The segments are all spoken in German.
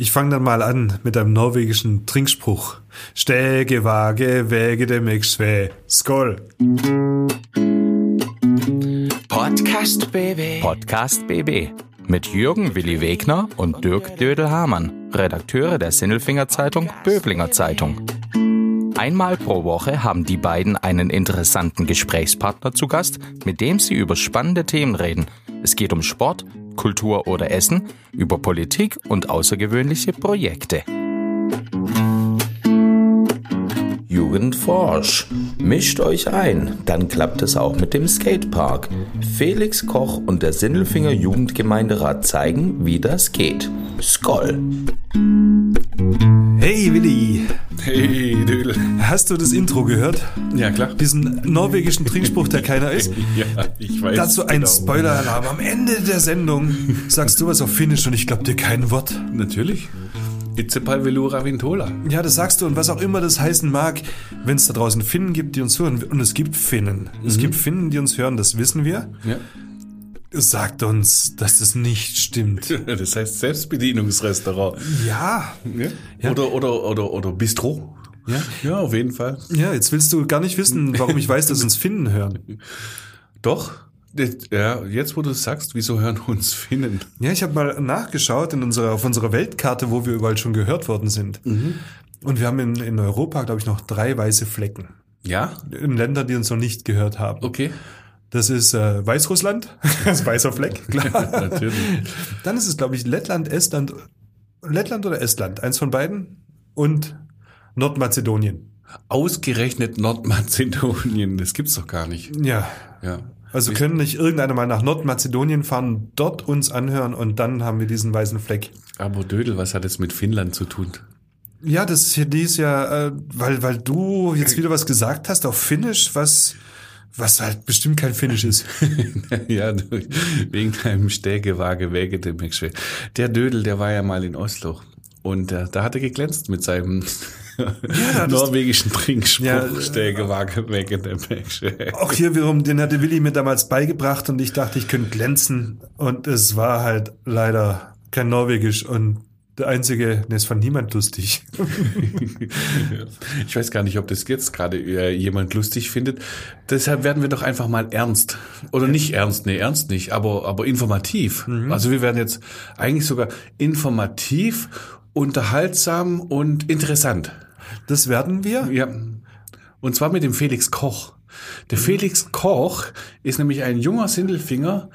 Ich fange dann mal an mit einem norwegischen Trinkspruch. Stege, Waage, Wäge dem Schwä. Skoll. Podcast BB. Podcast BB. Mit Jürgen Willi Wegner und Dirk Dödel-Hamann, Redakteure der Sinnelfinger Zeitung Böblinger Zeitung. Einmal pro Woche haben die beiden einen interessanten Gesprächspartner zu Gast, mit dem sie über spannende Themen reden. Es geht um Sport, Kultur oder Essen, über Politik und außergewöhnliche Projekte. Jugendforsch. Mischt euch ein, dann klappt es auch mit dem Skatepark. Felix Koch und der Sindelfinger Jugendgemeinderat zeigen, wie das geht. Skoll. Hey Willi, Hey, Dödel. Hast du das Intro gehört? Ja, klar. Diesen norwegischen Trinkspruch, der keiner ist? Ja, ich weiß. Dazu ein genau. Spoiler-Alarm. Am Ende der Sendung sagst du was auf Finnisch und ich glaub dir kein Wort. Natürlich. Itzepal Velura Vintola. Ja, das sagst du und was auch immer das heißen mag, wenn es da draußen Finnen gibt, die uns hören. Und es gibt Finnen. Es gibt Finnen, die uns hören, das wissen wir. Ja. Sagt uns, dass das nicht stimmt. Das heißt Selbstbedienungsrestaurant. Ja. Ja. Ja. Oder, oder, oder, oder Bistro. Ja. Ja, auf jeden Fall. Ja, jetzt willst du gar nicht wissen, warum ich weiß, dass uns Finnen hören. Doch. Ja, jetzt wo du es sagst, wieso hören uns Finnen? Ja, ich habe mal nachgeschaut in unserer, auf unserer Weltkarte, wo wir überall schon gehört worden sind. Und wir haben in, in Europa, glaube ich, noch drei weiße Flecken. Ja? In Ländern, die uns noch nicht gehört haben. Okay. Das ist äh, Weißrussland, das ist weißer Fleck, klar. Natürlich. Dann ist es, glaube ich, Lettland, Estland, Lettland oder Estland, eins von beiden. Und Nordmazedonien. Ausgerechnet Nordmazedonien, das gibt's doch gar nicht. Ja. Ja. Also können nicht irgendeiner mal nach Nordmazedonien fahren, dort uns anhören und dann haben wir diesen weißen Fleck. Aber Dödel, was hat es mit Finnland zu tun? Ja, das hier ist ja, äh, weil, weil du jetzt wieder was gesagt hast auf Finnisch, was, was halt bestimmt kein Finnisch ist. ja, wegen deinem Stägewaage Wäge dem. Der Dödel, der war ja mal in Oslo. Und äh, da hat er geglänzt mit seinem das- norwegischen Trinkspruch, Ja, äh, Stägewaage Wäge dem Mexschwe. Auch hier wiederum, den hatte Willi mir damals beigebracht und ich dachte, ich könnte glänzen. Und es war halt leider kein Norwegisch und der einzige, ne, es fand niemand lustig. Ich weiß gar nicht, ob das jetzt gerade äh, jemand lustig findet. Deshalb werden wir doch einfach mal ernst. Oder nicht ernst, nee, ernst nicht, aber, aber informativ. Mhm. Also wir werden jetzt eigentlich sogar informativ, unterhaltsam und interessant. Das werden wir. Ja. Und zwar mit dem Felix Koch. Der Felix Koch ist nämlich ein junger Sindelfinger,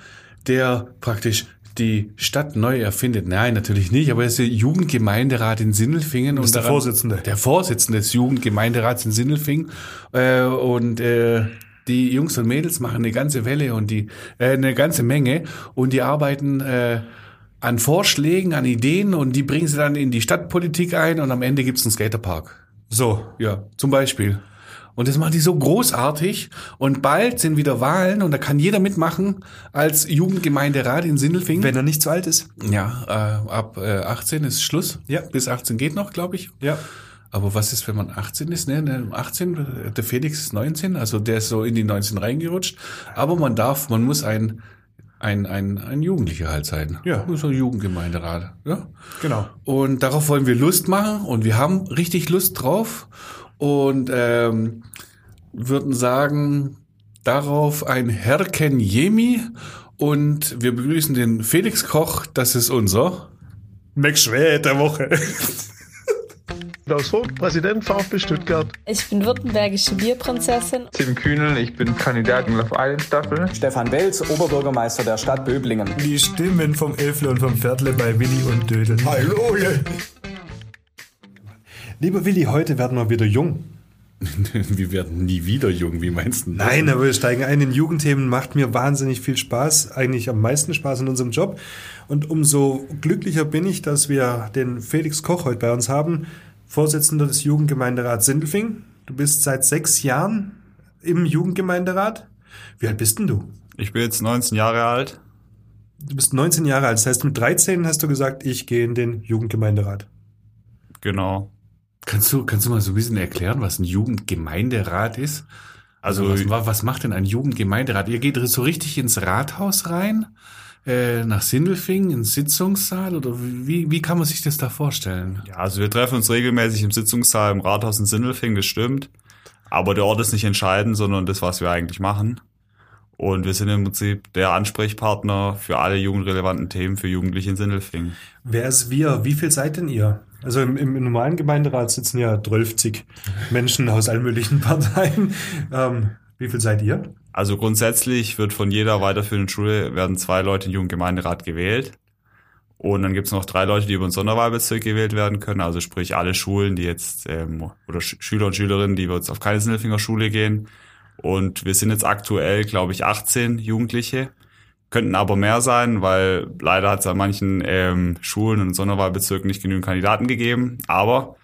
der praktisch die Stadt neu erfindet. Nein, natürlich nicht, aber er ist der Jugendgemeinderat in Sindelfingen. ist der daran- Vorsitzende. Der Vorsitzende des Jugendgemeinderats in Sindelfingen. Äh, und äh, die Jungs und Mädels machen eine ganze Welle und die äh, eine ganze Menge und die arbeiten äh, an Vorschlägen, an Ideen und die bringen sie dann in die Stadtpolitik ein und am Ende gibt's einen Skaterpark. So. Ja, zum Beispiel. Und das machen die so großartig. Und bald sind wieder Wahlen und da kann jeder mitmachen als Jugendgemeinderat in Sindelfingen. Wenn er nicht zu alt ist. ja, äh, ab äh, 18 ist Schluss. Ja. Bis 18 geht noch, glaube ich. Ja. Aber was ist, wenn man 18 ist? Ne, ne, 18, äh, der Felix ist 19, also der ist so in die 19 reingerutscht. Aber man darf, man muss ein, ein, ein, ein Jugendlicher halt sein. Ja. So ein Jugendgemeinderat. Ja. Genau. Und darauf wollen wir Lust machen und wir haben richtig Lust drauf und ähm, würden sagen, darauf ein Herken Jemi und wir begrüßen den Felix Koch, das ist unser. Max Schwä der Woche. Klaus Vogt, Präsident VfB Stuttgart. Ich bin württembergische Bierprinzessin. Tim Kühnel, ich bin Kandidat in Love Island Staffel. Stefan Welz, Oberbürgermeister der Stadt Böblingen. Die Stimmen vom Elfle und vom Pferdle bei Willi und Dödel. Hallo! Lieber Willi, heute werden wir wieder jung. wir werden nie wieder jung, wie meinst du? das? Nein, aber wir steigen ein in Jugendthemen, macht mir wahnsinnig viel Spaß, eigentlich am meisten Spaß in unserem Job. Und umso glücklicher bin ich, dass wir den Felix Koch heute bei uns haben, Vorsitzender des Jugendgemeinderats Sindelfing. Du bist seit sechs Jahren im Jugendgemeinderat. Wie alt bist denn du? Ich bin jetzt 19 Jahre alt. Du bist 19 Jahre alt. Das heißt, mit 13 hast du gesagt, ich gehe in den Jugendgemeinderat. Genau. Kannst du, kannst du mal so ein bisschen erklären, was ein Jugendgemeinderat ist? Also Also- was, was macht denn ein Jugendgemeinderat? Ihr geht so richtig ins Rathaus rein? Äh, nach Sindelfingen ins Sitzungssaal oder wie, wie kann man sich das da vorstellen? Ja, also wir treffen uns regelmäßig im Sitzungssaal im Rathaus in Sindelfingen, das stimmt. Aber der Ort ist nicht entscheidend, sondern das, was wir eigentlich machen. Und wir sind im Prinzip der Ansprechpartner für alle jugendrelevanten Themen für Jugendliche in Sindelfingen. Wer ist wir? Wie viel seid denn ihr? Also im, im normalen Gemeinderat sitzen ja 12 Menschen aus allen möglichen Parteien. Ähm, wie viel seid ihr? Also grundsätzlich wird von jeder weiterführenden Schule werden zwei Leute in Jugendgemeinderat gewählt. Und dann gibt es noch drei Leute, die über den Sonderwahlbezirk gewählt werden können. Also sprich alle Schulen, die jetzt ähm, oder Sch Schüler und Schülerinnen, die jetzt auf keine Sindelfinger Schule gehen. Und wir sind jetzt aktuell, glaube ich, 18 Jugendliche. Könnten aber mehr sein, weil leider hat es an manchen ähm, Schulen und Sonderwahlbezirken nicht genügend Kandidaten gegeben. Aber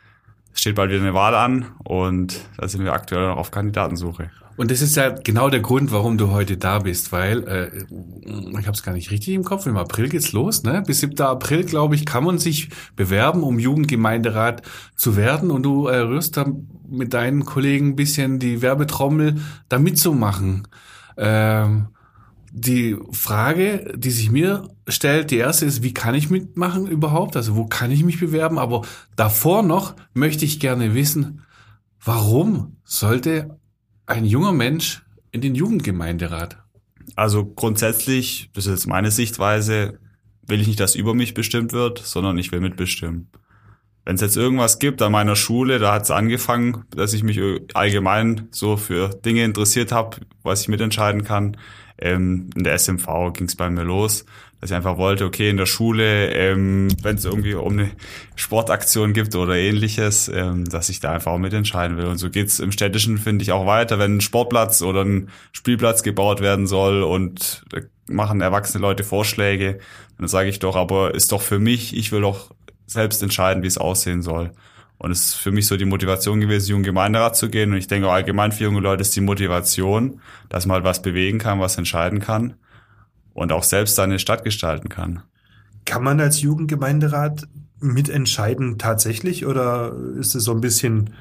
es steht bald wieder eine Wahl an und da sind wir aktuell noch auf Kandidatensuche. Und das ist ja genau der Grund, warum du heute da bist, weil äh, ich habe es gar nicht richtig im Kopf. Im April geht's los, ne? Bis 7. April, glaube ich, kann man sich bewerben, um Jugendgemeinderat zu werden. Und du äh, rührst da mit deinen Kollegen ein bisschen die Werbetrommel, da mitzumachen. Ähm, die Frage, die sich mir stellt, die erste ist, wie kann ich mitmachen überhaupt? Also wo kann ich mich bewerben? Aber davor noch möchte ich gerne wissen, warum sollte ein junger Mensch in den Jugendgemeinderat? Also grundsätzlich, das ist jetzt meine Sichtweise, will ich nicht, dass über mich bestimmt wird, sondern ich will mitbestimmen. Wenn es jetzt irgendwas gibt an meiner Schule, da hat es angefangen, dass ich mich allgemein so für Dinge interessiert habe, was ich mitentscheiden kann. Ähm, in der SMV ging es bei mir los, dass ich einfach wollte, okay, in der Schule, ähm, wenn es irgendwie um eine Sportaktion gibt oder ähnliches, ähm, dass ich da einfach auch mitentscheiden will. Und so geht's im Städtischen, finde ich, auch weiter, wenn ein Sportplatz oder ein Spielplatz gebaut werden soll und machen erwachsene Leute Vorschläge, dann sage ich doch, aber ist doch für mich, ich will doch selbst entscheiden, wie es aussehen soll. Und es ist für mich so die Motivation gewesen, jungen Gemeinderat zu gehen. Und ich denke auch allgemein für junge Leute ist die Motivation, dass man halt was bewegen kann, was entscheiden kann und auch selbst seine Stadt gestalten kann. Kann man als Jugendgemeinderat mitentscheiden tatsächlich oder ist es so ein bisschen,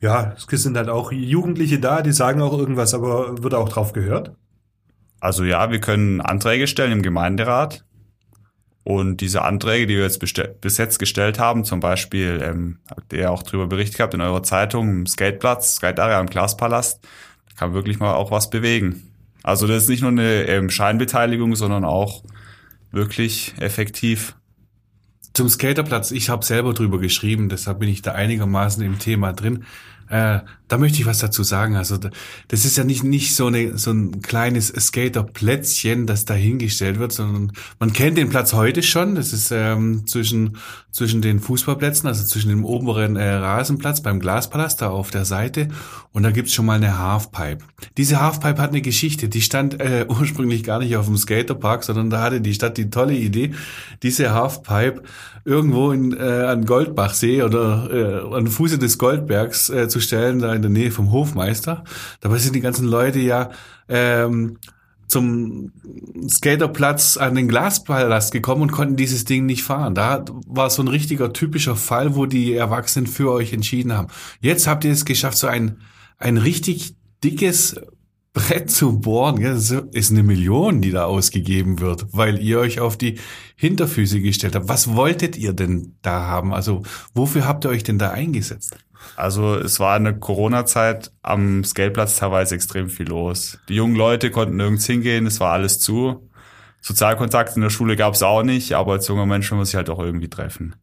ja, es sind halt auch Jugendliche da, die sagen auch irgendwas, aber wird auch drauf gehört? Also ja, wir können Anträge stellen im Gemeinderat. Und diese Anträge, die wir jetzt bis jetzt gestellt haben, zum Beispiel, ähm, habt ihr auch darüber berichtet gehabt in eurer Zeitung, im Skateplatz, Skate Area im Glaspalast, da kann wirklich mal auch was bewegen. Also das ist nicht nur eine ähm, Scheinbeteiligung, sondern auch wirklich effektiv. Zum Skaterplatz, ich habe selber drüber geschrieben, deshalb bin ich da einigermaßen im Thema drin. Äh, da möchte ich was dazu sagen. Also das ist ja nicht nicht so eine so ein kleines Skaterplätzchen, das dahingestellt wird, sondern man kennt den Platz heute schon. Das ist ähm, zwischen zwischen den Fußballplätzen, also zwischen dem oberen äh, Rasenplatz beim Glaspalast da auf der Seite und da gibt's schon mal eine Halfpipe. Diese Halfpipe hat eine Geschichte. Die stand äh, ursprünglich gar nicht auf dem Skaterpark, sondern da hatte die Stadt die tolle Idee, diese Halfpipe irgendwo in, äh, an Goldbachsee oder äh, an Fuße des Goldbergs äh, zu stellen, da in der Nähe vom Hofmeister. Dabei sind die ganzen Leute ja ähm, zum Skaterplatz an den Glaspalast gekommen und konnten dieses Ding nicht fahren. Da war so ein richtiger typischer Fall, wo die Erwachsenen für euch entschieden haben. Jetzt habt ihr es geschafft, so ein, ein richtig dickes Brett zu bohren. Das ist eine Million, die da ausgegeben wird, weil ihr euch auf die Hinterfüße gestellt habt. Was wolltet ihr denn da haben? Also wofür habt ihr euch denn da eingesetzt? Also es war in der Corona-Zeit am Skateplatz teilweise extrem viel los. Die jungen Leute konnten nirgends hingehen, es war alles zu. Sozialkontakt in der Schule gab es auch nicht, aber als junger Mensch muss sich halt auch irgendwie treffen.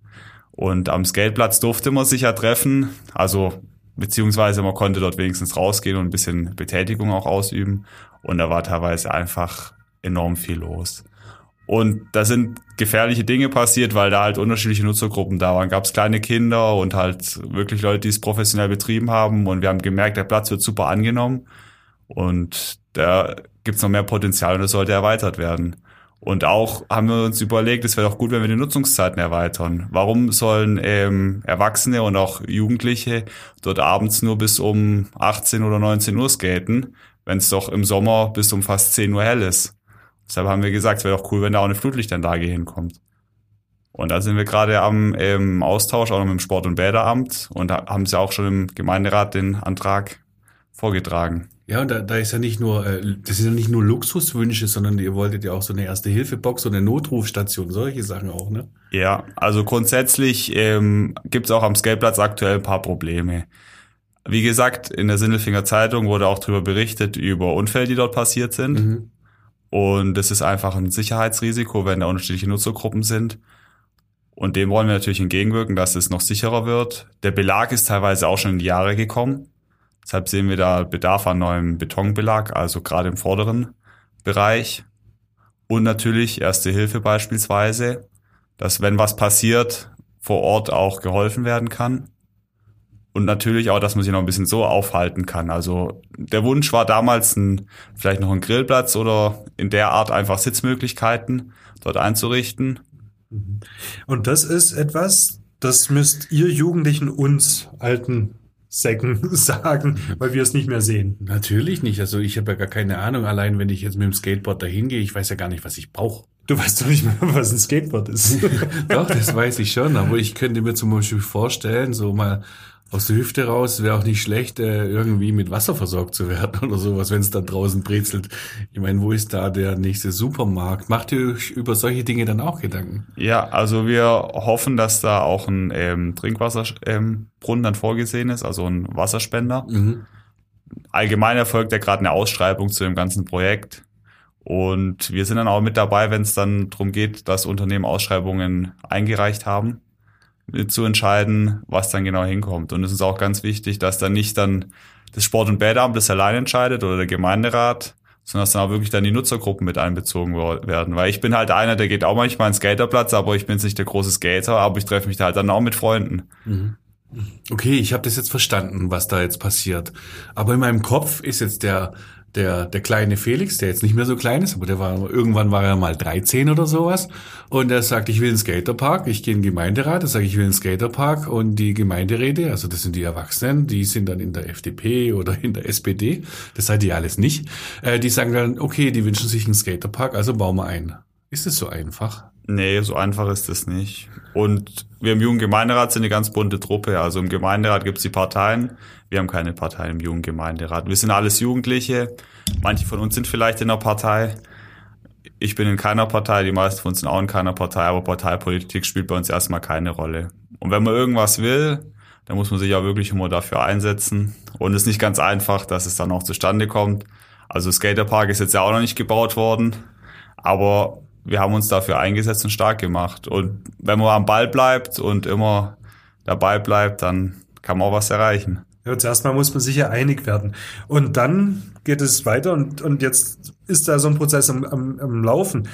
Und am Skateplatz durfte man sich ja treffen, also beziehungsweise man konnte dort wenigstens rausgehen und ein bisschen Betätigung auch ausüben. Und da war teilweise einfach enorm viel los. Und da sind gefährliche Dinge passiert, weil da halt unterschiedliche Nutzergruppen da waren. Gab es kleine Kinder und halt wirklich Leute, die es professionell betrieben haben. Und wir haben gemerkt, der Platz wird super angenommen. Und da gibt's noch mehr Potenzial und das sollte erweitert werden. Und auch haben wir uns überlegt, es wäre doch gut, wenn wir die Nutzungszeiten erweitern. Warum sollen ähm, Erwachsene und auch Jugendliche dort abends nur bis um 18 oder 19 Uhr skaten, wenn es doch im Sommer bis um fast 10 Uhr hell ist? Deshalb haben wir gesagt, es wäre doch cool, wenn da auch eine Flutlichtanlage hinkommt. Und da sind wir gerade am ähm, Austausch auch noch mit dem Sport- und Bäderamt und haben sie auch schon im Gemeinderat den Antrag vorgetragen. Ja, und da, da ist ja nicht nur, äh, das sind ja nicht nur Luxuswünsche, sondern ihr wolltet ja auch so eine Erste-Hilfe-Box, so eine Notrufstation, solche Sachen auch, ne? Ja, also grundsätzlich ähm, gibt es auch am Skateplatz aktuell ein paar Probleme. Wie gesagt, in der Sindelfinger Zeitung wurde auch darüber berichtet, über Unfälle, die dort passiert sind. Mhm. Und es ist einfach ein Sicherheitsrisiko, wenn da unterschiedliche Nutzergruppen sind. Und dem wollen wir natürlich entgegenwirken, dass es noch sicherer wird. Der Belag ist teilweise auch schon in die Jahre gekommen. Deshalb sehen wir da Bedarf an neuem Betonbelag, also gerade im vorderen Bereich. Und natürlich Erste Hilfe beispielsweise, dass wenn was passiert, vor Ort auch geholfen werden kann. Und natürlich auch, dass man sich noch ein bisschen so aufhalten kann. Also der Wunsch war damals ein, vielleicht noch ein Grillplatz oder in der Art einfach Sitzmöglichkeiten dort einzurichten. Und das ist etwas, das müsst ihr Jugendlichen uns alten Säcken sagen, weil wir es nicht mehr sehen. Natürlich nicht. Also ich habe ja gar keine Ahnung. Allein wenn ich jetzt mit dem Skateboard dahin gehe, ich weiß ja gar nicht, was ich brauche. Du weißt doch nicht mehr, was ein Skateboard ist. Doch, das weiß ich schon. Aber ich könnte mir zum Beispiel vorstellen, so mal aus der Hüfte raus, wäre auch nicht schlecht, äh, irgendwie mit Wasser versorgt zu werden oder sowas, wenn es da draußen brezelt. Ich meine, wo ist da der nächste Supermarkt? Macht ihr euch über solche Dinge dann auch Gedanken? Ja, also wir hoffen, dass da auch ein ähm, Trinkwasserbrunnen ähm, dann vorgesehen ist, also ein Wasserspender. Mhm. Allgemein erfolgt ja gerade eine Ausschreibung zu dem ganzen Projekt. Und wir sind dann auch mit dabei, wenn es dann darum geht, dass Unternehmen Ausschreibungen eingereicht haben, zu entscheiden, was dann genau hinkommt. Und es ist auch ganz wichtig, dass dann nicht dann das Sport- und Bäderamt das allein entscheidet oder der Gemeinderat, sondern dass dann auch wirklich dann die Nutzergruppen mit einbezogen werden. Weil ich bin halt einer, der geht auch manchmal ins Skaterplatz, aber ich bin jetzt nicht der große Skater, aber ich treffe mich da halt dann auch mit Freunden. Okay, ich habe das jetzt verstanden, was da jetzt passiert. Aber in meinem Kopf ist jetzt der der der kleine Felix, der jetzt nicht mehr so klein ist, aber der war irgendwann war er mal 13 oder sowas und er sagt, ich will einen Skaterpark, ich gehe in den Gemeinderat, er sagt, ich will einen Skaterpark und die Gemeinderäte, also das sind die Erwachsenen, die sind dann in der FDP oder in der SPD, das seid ihr alles nicht. Äh, die sagen dann, okay, die wünschen sich einen Skaterpark, also bauen wir einen. Ist es so einfach? Nee, so einfach ist es nicht. Und wir im Jugendgemeinderat sind eine ganz bunte Truppe. Also im Gemeinderat gibt's die Parteien. Wir haben keine Parteien im Jugendgemeinderat. Wir sind alles Jugendliche. Manche von uns sind vielleicht in einer Partei. Ich bin in keiner Partei, die meisten von uns sind auch in keiner Partei, aber Parteipolitik spielt bei uns erstmal keine Rolle. Und wenn man irgendwas will, dann muss man sich ja wirklich immer dafür einsetzen. Und es ist nicht ganz einfach, dass es dann auch zustande kommt. Also Skaterpark ist jetzt ja auch noch nicht gebaut worden, aber wir haben uns dafür eingesetzt und stark gemacht. Und wenn man am Ball bleibt und immer dabei bleibt, dann kann man auch was erreichen. Ja, zuerst mal muss man sich ja einig werden. Und dann geht es weiter und, und jetzt ist da so ein Prozess am, am, am Laufen.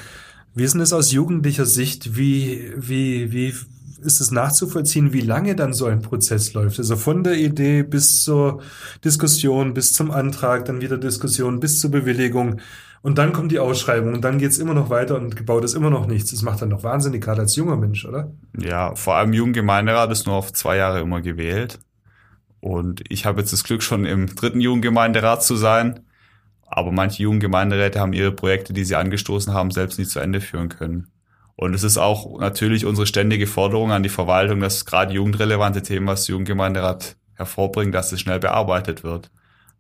Wie ist denn es aus jugendlicher Sicht? Wie, wie, wie ist es nachzuvollziehen, wie lange dann so ein Prozess läuft? Also von der Idee bis zur Diskussion, bis zum Antrag, dann wieder Diskussion, bis zur Bewilligung. Und dann kommt die Ausschreibung und dann geht's immer noch weiter und gebaut ist immer noch nichts. Das macht dann doch wahnsinnig, gerade als junger Mensch, oder? Ja, vor allem Jugendgemeinderat ist nur auf zwei Jahre immer gewählt. Und ich habe jetzt das Glück, schon im dritten Jugendgemeinderat zu sein. Aber manche Jugendgemeinderäte haben ihre Projekte, die sie angestoßen haben, selbst nicht zu Ende führen können. Und es ist auch natürlich unsere ständige Forderung an die Verwaltung, dass gerade jugendrelevante Themen, was der Jugendgemeinderat hervorbringt, dass es schnell bearbeitet wird.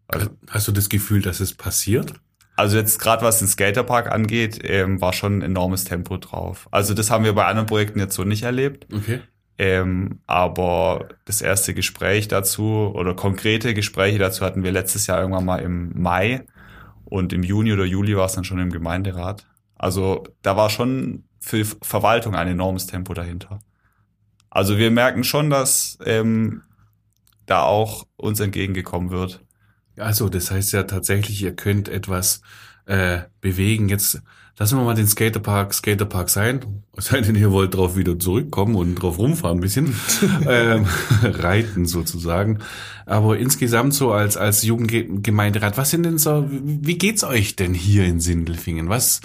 Also, Hast du das Gefühl, dass es passiert? also jetzt gerade was den Skaterpark angeht, ähm, war schon ein enormes Tempo drauf. Also das haben wir bei anderen Projekten jetzt so nicht erlebt. Okay. Ähm, aber das erste Gespräch dazu oder konkrete Gespräche dazu hatten wir letztes Jahr irgendwann mal im Mai und im Juni oder Juli war es dann schon im Gemeinderat. Also da war schon für Verwaltung ein enormes Tempo dahinter. Also wir merken schon, dass ähm, da auch uns entgegengekommen wird. Also, das heißt ja tatsächlich, ihr könnt etwas äh, bewegen. Jetzt lassen wir mal den Skaterpark Skaterpark sein. Es sei denn, ihr wollt drauf wieder zurückkommen und drauf rumfahren ein bisschen. ähm, reiten sozusagen. Aber insgesamt so als, als Jugendgemeinderat, was sind denn so, wie geht's euch denn hier in Sindelfingen? Was,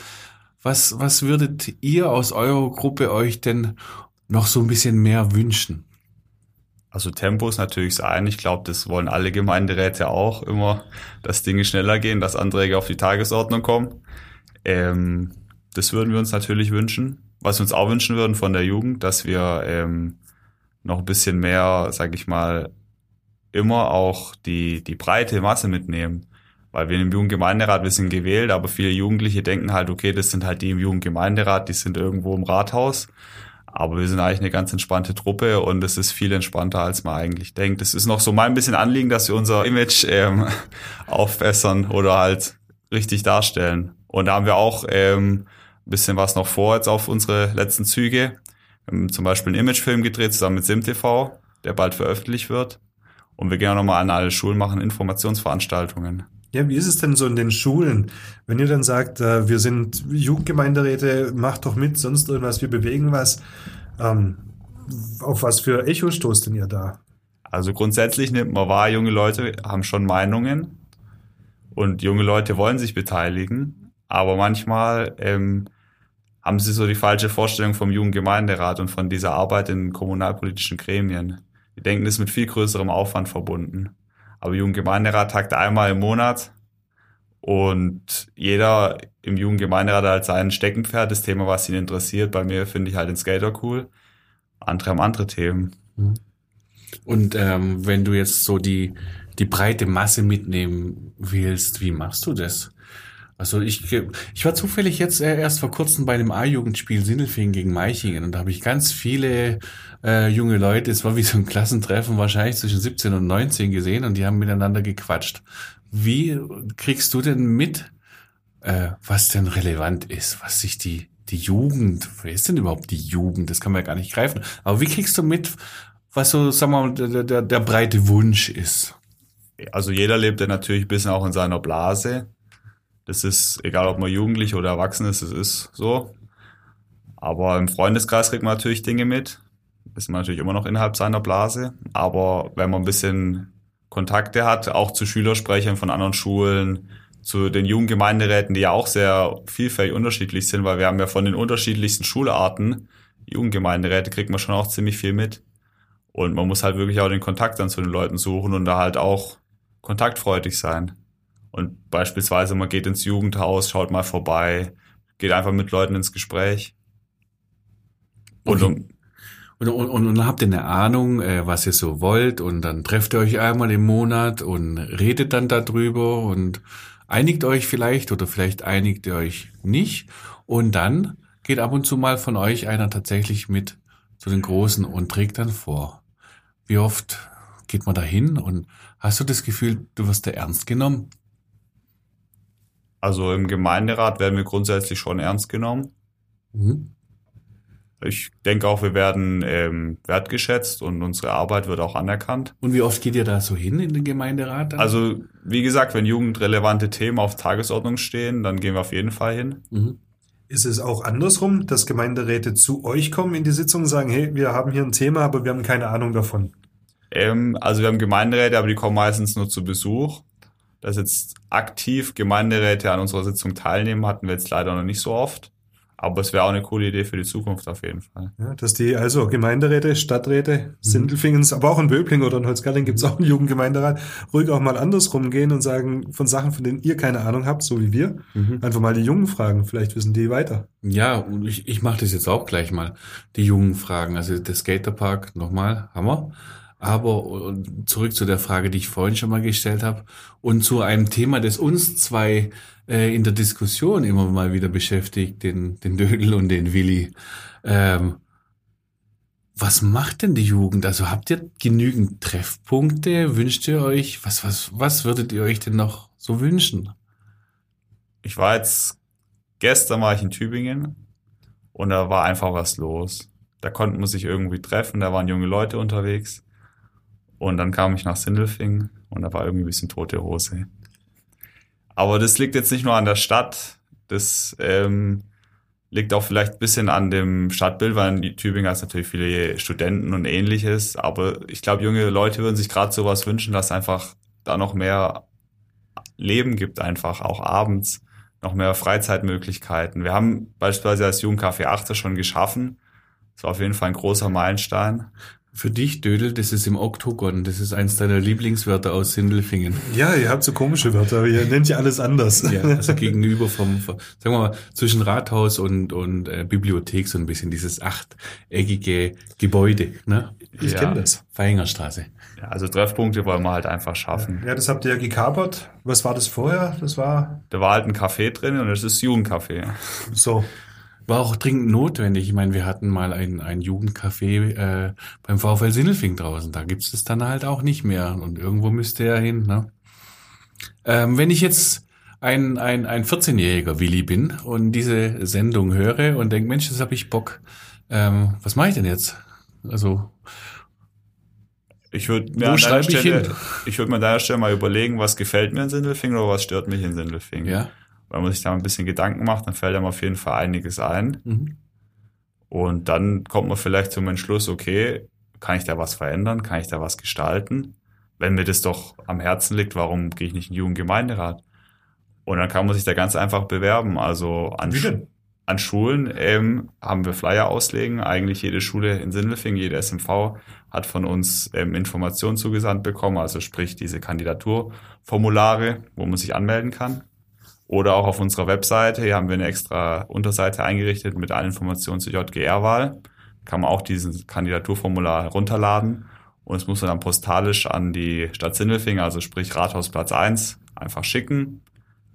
was, was würdet ihr aus eurer Gruppe euch denn noch so ein bisschen mehr wünschen? Also Tempo ist natürlich eine. Ich glaube, das wollen alle Gemeinderäte auch immer, dass Dinge schneller gehen, dass Anträge auf die Tagesordnung kommen. Ähm, das würden wir uns natürlich wünschen. Was wir uns auch wünschen würden von der Jugend, dass wir ähm, noch ein bisschen mehr, sag ich mal, immer auch die, die breite Masse mitnehmen. Weil wir im Jugendgemeinderat, wir sind gewählt, aber viele Jugendliche denken halt, okay, das sind halt die im Jugendgemeinderat, die sind irgendwo im Rathaus. Aber wir sind eigentlich eine ganz entspannte Truppe und es ist viel entspannter, als man eigentlich denkt. Es ist noch so mein bisschen Anliegen, dass wir unser Image ähm, aufbessern oder halt richtig darstellen. Und da haben wir auch ähm, ein bisschen was noch vor jetzt auf unsere letzten Züge. Wir haben zum Beispiel einen Imagefilm gedreht zusammen mit SimTV, der bald veröffentlicht wird. Und wir gehen auch nochmal an alle Schulen, machen Informationsveranstaltungen. Ja, wie ist es denn so in den Schulen? Wenn ihr dann sagt, äh, wir sind Jugendgemeinderäte, macht doch mit, sonst irgendwas, wir bewegen was. Ähm, auf was für Echo stoßt denn ihr da? Also grundsätzlich nimmt man wahr, junge Leute haben schon Meinungen und junge Leute wollen sich beteiligen, aber manchmal ähm, haben sie so die falsche Vorstellung vom Jugendgemeinderat und von dieser Arbeit in kommunalpolitischen Gremien. Die denken, das ist mit viel größerem Aufwand verbunden. Aber Jugendgemeinderat tagt einmal im Monat und jeder im Jugendgemeinderat hat halt sein Steckenpferd, das Thema, was ihn interessiert. Bei mir finde ich halt den Skater cool. Andere haben andere Themen. Und ähm, wenn du jetzt so die, die breite Masse mitnehmen willst, wie machst du das? Also ich, ich war zufällig jetzt äh, erst vor kurzem bei einem A-Jugendspiel Sindelfingen gegen Meichingen und da habe ich ganz viele äh, junge Leute, es war wie so ein Klassentreffen, wahrscheinlich zwischen 17 und 19 gesehen und die haben miteinander gequatscht. Wie kriegst du denn mit, äh, was denn relevant ist, was sich die, die Jugend, wer ist denn überhaupt die Jugend? Das kann man ja gar nicht greifen. Aber wie kriegst du mit, was so, sagen wir mal, der, der, der breite Wunsch ist? Also jeder lebt ja natürlich ein bisschen auch in seiner Blase. Das ist, egal ob man jugendlich oder erwachsen ist, es ist so. Aber im Freundeskreis kriegt man natürlich Dinge mit. Ist man natürlich immer noch innerhalb seiner Blase. Aber wenn man ein bisschen Kontakte hat, auch zu Schülersprechern von anderen Schulen, zu den Jugendgemeinderäten, die ja auch sehr vielfältig unterschiedlich sind, weil wir haben ja von den unterschiedlichsten Schularten Jugendgemeinderäte, kriegt man schon auch ziemlich viel mit. Und man muss halt wirklich auch den Kontakt dann zu den Leuten suchen und da halt auch kontaktfreudig sein. Und beispielsweise man geht ins Jugendhaus, schaut mal vorbei, geht einfach mit Leuten ins Gespräch. Und, und, und, und, und dann habt ihr eine Ahnung, äh, was ihr so wollt und dann trefft ihr euch einmal im Monat und redet dann darüber und einigt euch vielleicht oder vielleicht einigt ihr euch nicht und dann geht ab und zu mal von euch einer tatsächlich mit zu den Großen und trägt dann vor. Wie oft geht man da hin und hast du das Gefühl, du wirst da ernst genommen? Also im Gemeinderat werden wir grundsätzlich schon ernst genommen. Mhm. Ich denke auch, wir werden ähm, wertgeschätzt und unsere Arbeit wird auch anerkannt. Und wie oft geht ihr da so hin in den Gemeinderat? Dann? Also wie gesagt, wenn jugendrelevante Themen auf Tagesordnung stehen, dann gehen wir auf jeden Fall hin. Mhm. Ist es auch andersrum, dass Gemeinderäte zu euch kommen in die Sitzung und sagen, hey, wir haben hier ein Thema, aber wir haben keine Ahnung davon? Ähm, also wir haben Gemeinderäte, aber die kommen meistens nur zu Besuch. Dass jetzt aktiv Gemeinderäte an unserer Sitzung teilnehmen, hatten wir jetzt leider noch nicht so oft. Aber es wäre auch eine coole Idee für die Zukunft auf jeden Fall. Ja, dass die, also Gemeinderäte, Stadträte, Sindelfingens, aber auch in Böbling oder in Holzgarling gibt es auch einen Jugendgemeinderat, ruhig auch mal andersrum gehen und sagen, von Sachen, von denen ihr keine Ahnung habt, so wie wir, Mhm. einfach mal die Jungen fragen, vielleicht wissen die weiter. Ja, und ich, ich mache das jetzt auch gleich mal. Die jungen Fragen. Also der Skaterpark, nochmal, Hammer. Aber zurück zu der Frage, die ich vorhin schon mal gestellt habe und zu einem Thema, das uns zwei äh, in der Diskussion immer mal wieder beschäftigt, den, den Dödel und den Willi. Ähm, was macht denn die Jugend? Also habt ihr genügend Treffpunkte? Wünscht ihr euch, was, was, was würdet ihr euch denn noch so wünschen? Ich war jetzt, gestern war ich in Tübingen und da war einfach was los. Da konnten wir sich irgendwie treffen, da waren junge Leute unterwegs. Und dann kam ich nach Sindelfingen und da war irgendwie ein bisschen tote Hose. Aber das liegt jetzt nicht nur an der Stadt, das ähm, liegt auch vielleicht ein bisschen an dem Stadtbild, weil in Tübingen hat natürlich viele Studenten und ähnliches. Aber ich glaube, junge Leute würden sich gerade sowas wünschen, dass einfach da noch mehr Leben gibt, einfach auch abends, noch mehr Freizeitmöglichkeiten. Wir haben beispielsweise als Jugendcafé 8 schon geschaffen. Das war auf jeden Fall ein großer Meilenstein. Für dich, Dödel, das ist im Oktogon. Das ist eins deiner Lieblingswörter aus Sindelfingen. Ja, ihr habt so komische Wörter, aber ihr nennt ja alles anders. Ja, also gegenüber vom, vom sagen wir mal, zwischen Rathaus und, und äh, Bibliothek so ein bisschen dieses achteckige Gebäude. Ne? Ich Ja. kenne das. Feingerstraße. Ja, also Treffpunkte wollen wir halt einfach schaffen. Ja, das habt ihr ja gekapert. Was war das vorher? Das war Da war halt ein Café drin und das ist Jugendcafé. so. War auch dringend notwendig. Ich meine, wir hatten mal ein, ein Jugendcafé äh, beim VfL Sindelfing draußen. Da gibt's es dann halt auch nicht mehr. Und irgendwo müsste er hin. Ne? Ähm, wenn ich jetzt ein, ein, ein 14-jähriger Willi bin und diese Sendung höre und denke, Mensch, das habe ich Bock. Ähm, was mache ich denn jetzt? Also, Ich würde mir an deiner schreibe ich Stelle, hin? ich würde mir an deiner Stelle mal überlegen, was gefällt mir in Sindelfingen oder was stört mich in Sindelfingen. ja. Wenn man sich da ein bisschen Gedanken macht, dann fällt einem auf jeden Fall einiges ein. Mhm. Und dann kommt man vielleicht zum Entschluss, okay, kann ich da was verändern? Kann ich da was gestalten? Wenn mir das doch am Herzen liegt, warum gehe ich nicht in den Jugendgemeinderat? Und dann kann man sich da ganz einfach bewerben. Also an, denn? an Schulen ähm, haben wir Flyer auslegen. Eigentlich jede Schule in Sindelfingen, jede SMV hat von uns ähm, Informationen zugesandt bekommen. Also sprich diese Kandidaturformulare, wo man sich anmelden kann. Oder auch auf unserer Webseite, hier haben wir eine extra Unterseite eingerichtet mit allen Informationen zur JGR-Wahl. Kann man auch dieses Kandidaturformular herunterladen. Und es muss man dann postalisch an die Stadt Sindelfingen, also sprich Rathausplatz 1, einfach schicken.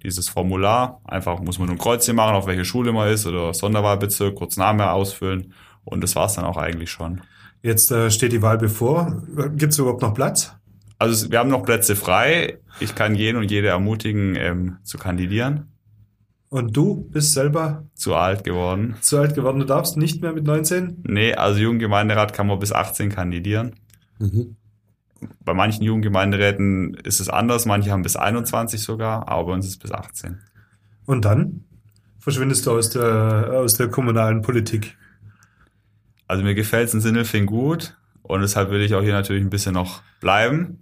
Dieses Formular, einfach muss man nur ein Kreuzchen machen, auf welche Schule man ist oder Sonderwahlbezirk, kurz Name ausfüllen. Und das war's dann auch eigentlich schon. Jetzt äh, steht die Wahl bevor. Gibt es überhaupt noch Platz? Also wir haben noch Plätze frei. Ich kann jeden und jede ermutigen, ähm, zu kandidieren. Und du bist selber Zu alt geworden. zu alt geworden. Du darfst nicht mehr mit 19? Nee, also Jugendgemeinderat kann man bis 18 kandidieren. Mhm. Bei manchen Jugendgemeinderäten ist es anders, manche haben bis 21 sogar, aber bei uns ist es bis 18. Und dann verschwindest du aus der, aus der kommunalen Politik. Also mir gefällt es in Sindelfing gut und deshalb will ich auch hier natürlich ein bisschen noch bleiben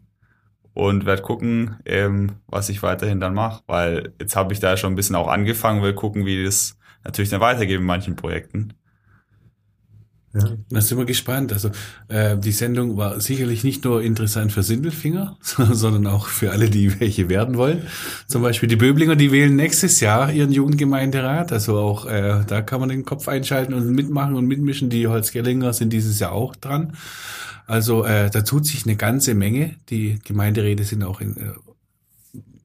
und werde gucken, ähm, was ich weiterhin dann mache, weil jetzt habe ich da schon ein bisschen auch angefangen, will gucken, wie das natürlich dann weitergeht in manchen Projekten. Ja. Da sind wir gespannt. Also äh, die Sendung war sicherlich nicht nur interessant für Sindelfinger, sondern auch für alle, die welche werden wollen. Zum Beispiel die Böblinger, die wählen nächstes Jahr ihren Jugendgemeinderat. Also auch äh, da kann man den Kopf einschalten und mitmachen und mitmischen. Die Holzgellinger sind dieses Jahr auch dran. Also äh, da tut sich eine ganze Menge. Die Gemeinderäte sind auch in, äh,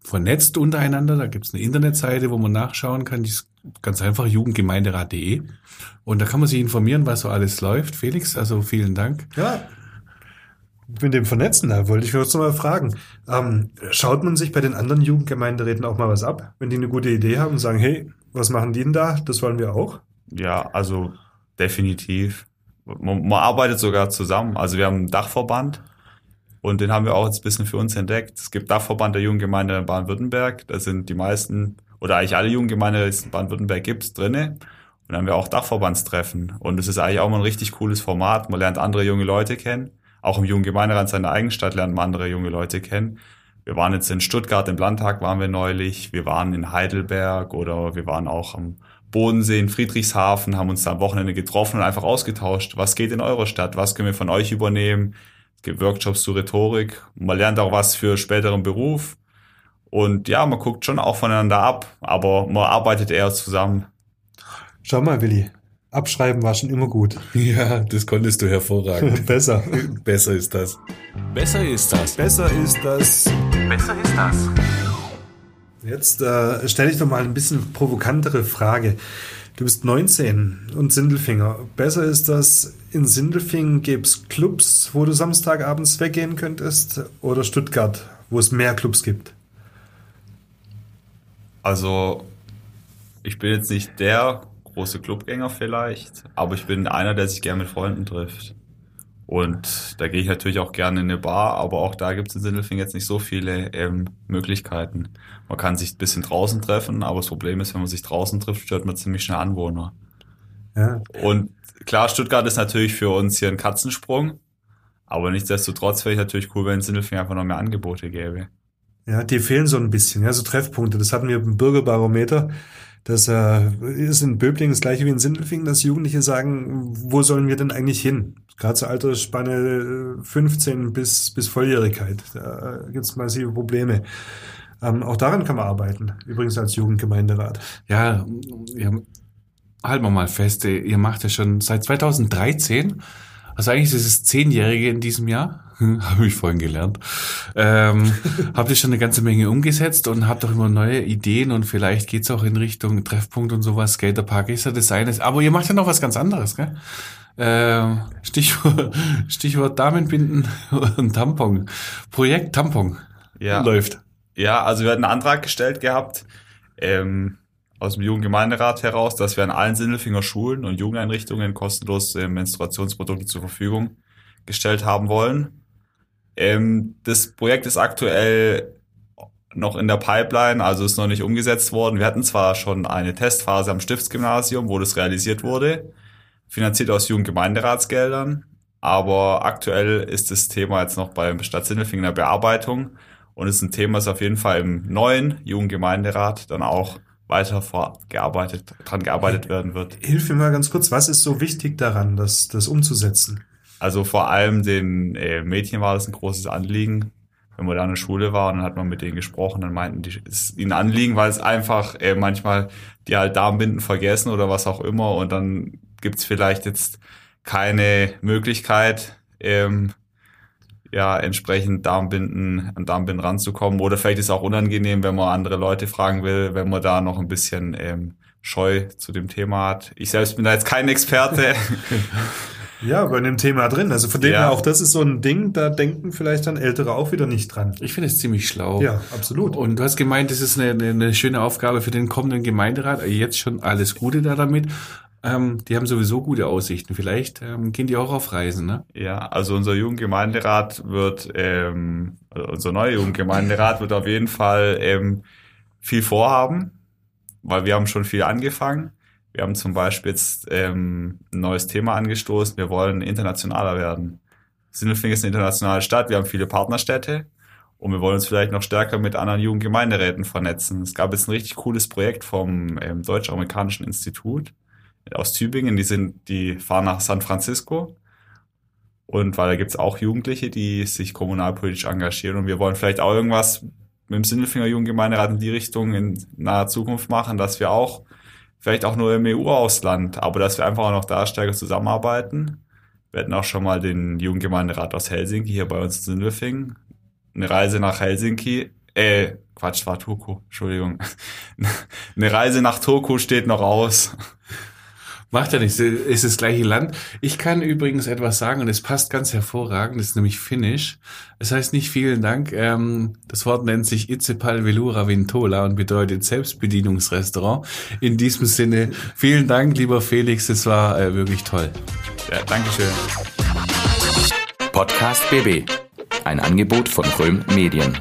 vernetzt untereinander. Da gibt's eine Internetseite, wo man nachschauen kann. Die ist ganz einfach jugendgemeinderat.de. Und da kann man sich informieren, was so alles läuft. Felix, also vielen Dank. Ja. Mit dem Vernetzen, da wollte ich kurz noch mal fragen. Ähm, schaut man sich bei den anderen Jugendgemeinderäten auch mal was ab, wenn die eine gute Idee haben und sagen, hey, was machen die denn da? Das wollen wir auch. Ja, also definitiv. Man, man arbeitet sogar zusammen. Also wir haben einen Dachverband und den haben wir auch jetzt ein bisschen für uns entdeckt. Es gibt Dachverband der Jugendgemeinde in Baden-Württemberg. Da sind die meisten oder eigentlich alle Jugendgemeinden, die es in Baden-Württemberg gibt, drinne. Und dann haben wir auch Dachverbandstreffen. Und es ist eigentlich auch mal ein richtig cooles Format. Man lernt andere junge Leute kennen. Auch im Jugendgemeinderat seiner eigenen Stadt lernt man andere junge Leute kennen. Wir waren jetzt in Stuttgart, im Landtag waren wir neulich. Wir waren in Heidelberg oder wir waren auch am Bodensee in Friedrichshafen, haben uns da am Wochenende getroffen und einfach ausgetauscht. Was geht in eurer Stadt? Was können wir von euch übernehmen? Es gibt Workshops zu Rhetorik. Man lernt auch was für späteren Beruf. Und ja, man guckt schon auch voneinander ab, aber man arbeitet eher zusammen. Schau mal, Willi. Abschreiben war schon immer gut. Ja, das konntest du hervorragend. Besser. Besser ist das. Besser ist das. Besser ist das. Besser ist das. Jetzt äh, stelle ich doch mal ein bisschen provokantere Frage. Du bist 19 und Sindelfinger. Besser ist das, in Sindelfingen gäbe es Clubs, wo du Samstagabends weggehen könntest, oder Stuttgart, wo es mehr Clubs gibt? Also, ich bin jetzt nicht der große Clubgänger vielleicht, aber ich bin einer, der sich gerne mit Freunden trifft. Und da gehe ich natürlich auch gerne in eine Bar, aber auch da gibt es in Sindelfingen jetzt nicht so viele ähm, Möglichkeiten. Man kann sich ein bisschen draußen treffen, aber das Problem ist, wenn man sich draußen trifft, stört man ziemlich schnell Anwohner. Ja. Und klar, Stuttgart ist natürlich für uns hier ein Katzensprung, aber nichtsdestotrotz wäre ich natürlich cool, wenn es in Sindelfingen einfach noch mehr Angebote gäbe. Ja, die fehlen so ein bisschen, ja, so Treffpunkte. Das hatten wir im Bürgerbarometer. Das äh, ist in Böblingen das gleiche wie in Sindelfingen, dass Jugendliche sagen, wo sollen wir denn eigentlich hin? Gerade zur Altersspanne äh, 15 bis, bis Volljährigkeit. Da gibt es massive Probleme. Ähm, auch daran kann man arbeiten, übrigens als Jugendgemeinderat. Ja, ja halten wir mal fest, ihr macht ja schon seit 2013, also eigentlich ist es Zehnjährige in diesem Jahr, habe ich vorhin gelernt, ähm, habt ihr schon eine ganze Menge umgesetzt und habt auch immer neue Ideen und vielleicht geht's auch in Richtung Treffpunkt und sowas, Skaterpark ist ja das eine. Aber ihr macht ja noch was ganz anderes, gell? Ähm, Stichwort, Stichwort Damenbinden und Tampon. Projekt Tampon Ja. läuft. Ja, also wir hatten einen Antrag gestellt gehabt, ähm, aus dem Jugendgemeinderat heraus, dass wir an allen Sindelfinger Schulen und Jugendeinrichtungen kostenlos äh, Menstruationsprodukte zur Verfügung gestellt haben wollen. Ähm, das Projekt ist aktuell noch in der Pipeline, also ist noch nicht umgesetzt worden. Wir hatten zwar schon eine Testphase am Stiftsgymnasium, wo das realisiert wurde, finanziert aus Jugendgemeinderatsgeldern, aber aktuell ist das Thema jetzt noch beim Stadt Sindelfingen in der Bearbeitung und ist ein Thema, das auf jeden Fall im neuen Jugendgemeinderat dann auch weiter vorgearbeitet, dran gearbeitet werden wird. Hilf mir mal ganz kurz, was ist so wichtig daran, das, das umzusetzen? Also vor allem den äh, Mädchen war das ein großes Anliegen. Wenn man da in der Schule war und dann hat man mit denen gesprochen, dann meinten die, es ist ihnen Anliegen, weil es einfach äh, manchmal die halt Darmbinden vergessen oder was auch immer und dann gibt's vielleicht jetzt keine Möglichkeit, ähm, ja, entsprechend Darmbinden, an Darmbinden ranzukommen. Oder vielleicht ist es auch unangenehm, wenn man andere Leute fragen will, wenn man da noch ein bisschen ähm, Scheu zu dem Thema hat. Ich selbst bin da jetzt kein Experte. Ja, bei dem Thema drin. Also von dem Ja. her auch das ist so ein Ding, da denken vielleicht dann Ältere auch wieder nicht dran. Ich finde es ziemlich schlau. Ja, absolut. Und du hast gemeint, das ist eine, eine, eine schöne Aufgabe für den kommenden Gemeinderat. Jetzt schon alles Gute da damit. Ähm, die haben sowieso gute Aussichten. Vielleicht ähm, gehen die auch auf Reisen, ne? Ja, also unser Jugendgemeinderat wird, ähm, also unser neuer Jugendgemeinderat wird auf jeden Fall ähm, viel vorhaben, weil wir haben schon viel angefangen. Wir haben zum Beispiel jetzt ähm, ein neues Thema angestoßen. Wir wollen internationaler werden. Sindelfingen ist eine internationale Stadt. Wir haben viele Partnerstädte und wir wollen uns vielleicht noch stärker mit anderen Jugendgemeinderäten vernetzen. Es gab jetzt ein richtig cooles Projekt vom ähm, Deutsch-Amerikanischen Institut aus Tübingen. Die sind, die fahren nach San Francisco und weil da gibt's auch Jugendliche, die sich kommunalpolitisch engagieren. Und wir wollen vielleicht auch irgendwas mit dem Sindelfinger Jugendgemeinderat in die Richtung in naher Zukunft machen, dass wir auch, vielleicht auch nur im EU-Ausland, aber dass wir einfach auch noch da stärker zusammenarbeiten. Wir hatten auch schon mal den Jugendgemeinderat aus Helsinki hier bei uns in Sindelfingen. Eine Reise nach Helsinki, äh, Quatsch, war Turku, Entschuldigung. Eine Reise nach Turku steht noch aus. Macht ja nichts, ist das gleiche Land. Ich kann übrigens etwas sagen und es passt ganz hervorragend, das ist nämlich Finnisch. Es heißt nicht vielen Dank, ähm, das Wort nennt sich Itsepal Velura Vintola und bedeutet Selbstbedienungsrestaurant. In diesem Sinne, vielen Dank, lieber Felix, das war äh, wirklich toll. Ja, Dankeschön. Podcast BB. Ein Angebot von Röhm Medien.